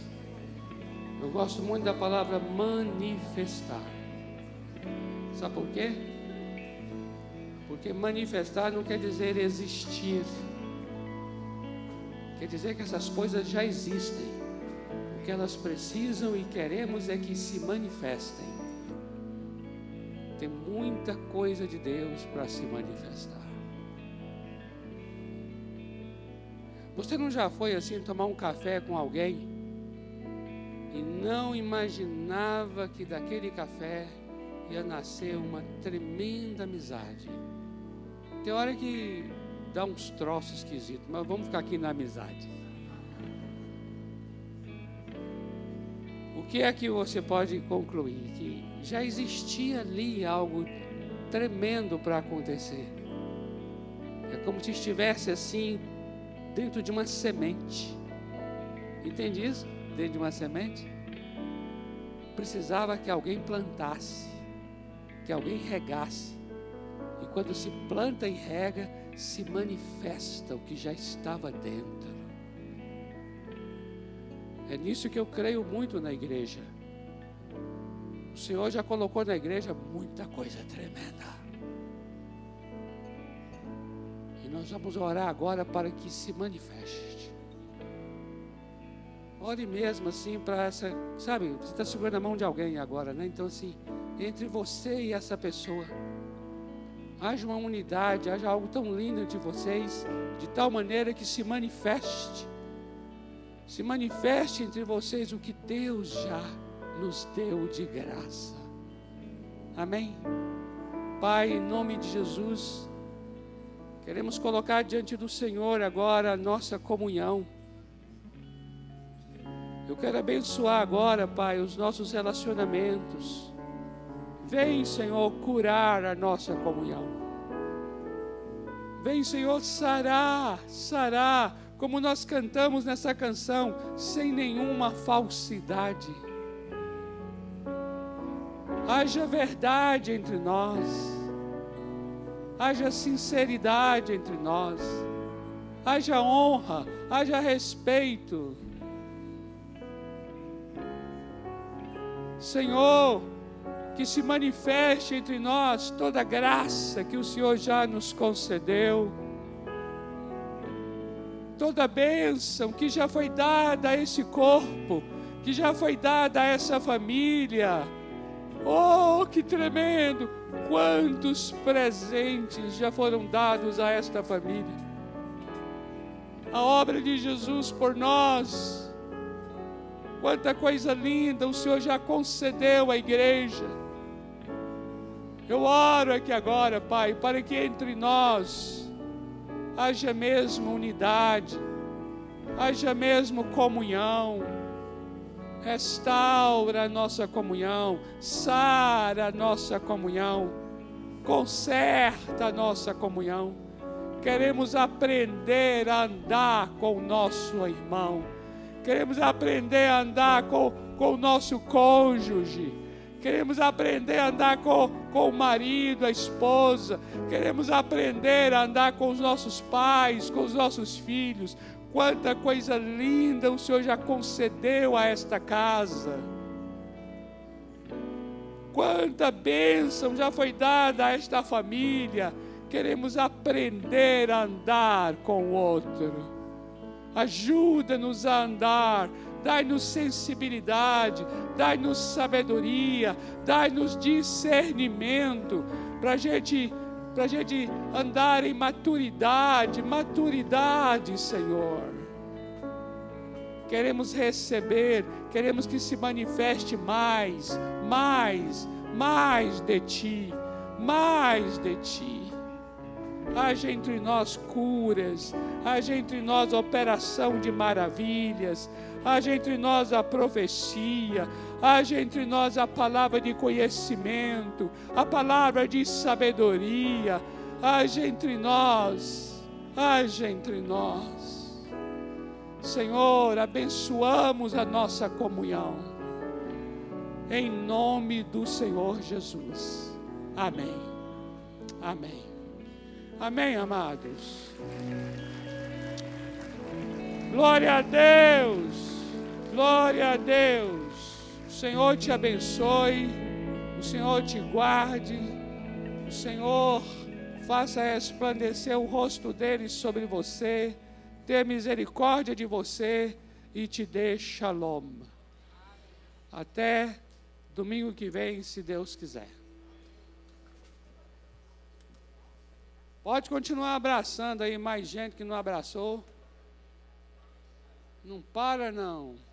Eu gosto muito da palavra manifestar. Sabe por quê? Porque manifestar não quer dizer existir. Quer dizer que essas coisas já existem. O que elas precisam e queremos é que se manifestem. Tem muita coisa de Deus para se manifestar. Você não já foi assim tomar um café com alguém e não imaginava que daquele café ia nascer uma tremenda amizade? Tem hora que dá uns troços esquisitos, mas vamos ficar aqui na amizade. O que é que você pode concluir? Que já existia ali algo tremendo para acontecer. É como se estivesse assim dentro de uma semente. Entende isso? Dentro de uma semente. Precisava que alguém plantasse, que alguém regasse. E quando se planta e rega, se manifesta o que já estava dentro. É nisso que eu creio muito na igreja. O Senhor já colocou na igreja muita coisa tremenda. Nós vamos orar agora para que se manifeste. Ore mesmo assim para essa, sabe, você está segurando a mão de alguém agora, né? Então assim, entre você e essa pessoa, haja uma unidade, haja algo tão lindo entre vocês, de tal maneira que se manifeste, se manifeste entre vocês o que Deus já nos deu de graça. Amém? Pai, em nome de Jesus, queremos colocar diante do Senhor agora a nossa comunhão. Eu quero abençoar agora, Pai, os nossos relacionamentos. Vem, Senhor, curar a nossa comunhão. Vem, Senhor, sarar, sarar, como nós cantamos nessa canção, sem nenhuma falsidade haja verdade entre nós, haja sinceridade entre nós, haja honra, haja respeito. Senhor, que se manifeste entre nós toda a graça que o Senhor já nos concedeu, toda a bênção que já foi dada a esse corpo, que já foi dada a essa família Oh, que tremendo! Quantos presentes já foram dados a esta família? A obra de Jesus por nós. Quanta coisa linda o Senhor já concedeu à igreja. Eu oro aqui agora, Pai, para que entre nós haja mesmo unidade, haja mesmo comunhão restaura a nossa comunhão, sara a nossa comunhão, conserta a nossa comunhão. Queremos aprender a andar com o nosso irmão, queremos aprender a andar com, com o nosso cônjuge, queremos aprender a andar com, com o marido, a esposa, queremos aprender a andar com os nossos pais, com os nossos filhos, Quanta coisa linda o Senhor já concedeu a esta casa. Quanta bênção já foi dada a esta família. Queremos aprender a andar com o outro. Ajuda-nos a andar. Dai-nos sensibilidade, dai-nos sabedoria, dai-nos discernimento, para a gente para a gente andar em maturidade, maturidade, Senhor. Queremos receber, queremos que se manifeste mais, mais, mais de Ti, mais de Ti. Haja entre nós curas, haja entre nós operação de maravilhas, haja entre nós a profecia, haja entre nós a palavra de conhecimento, a palavra de sabedoria, haja entre nós, haja entre nós. Senhor, abençoamos a nossa comunhão, em nome do Senhor Jesus. Amém. Amém. Amém, amados. Glória a Deus. Glória a Deus. O Senhor te abençoe. O Senhor te guarde. O Senhor faça resplandecer o rosto dele sobre você. Ter misericórdia de você e te dê shalom. Até domingo que vem, se Deus quiser. Pode continuar abraçando aí mais gente que não abraçou. Não para não.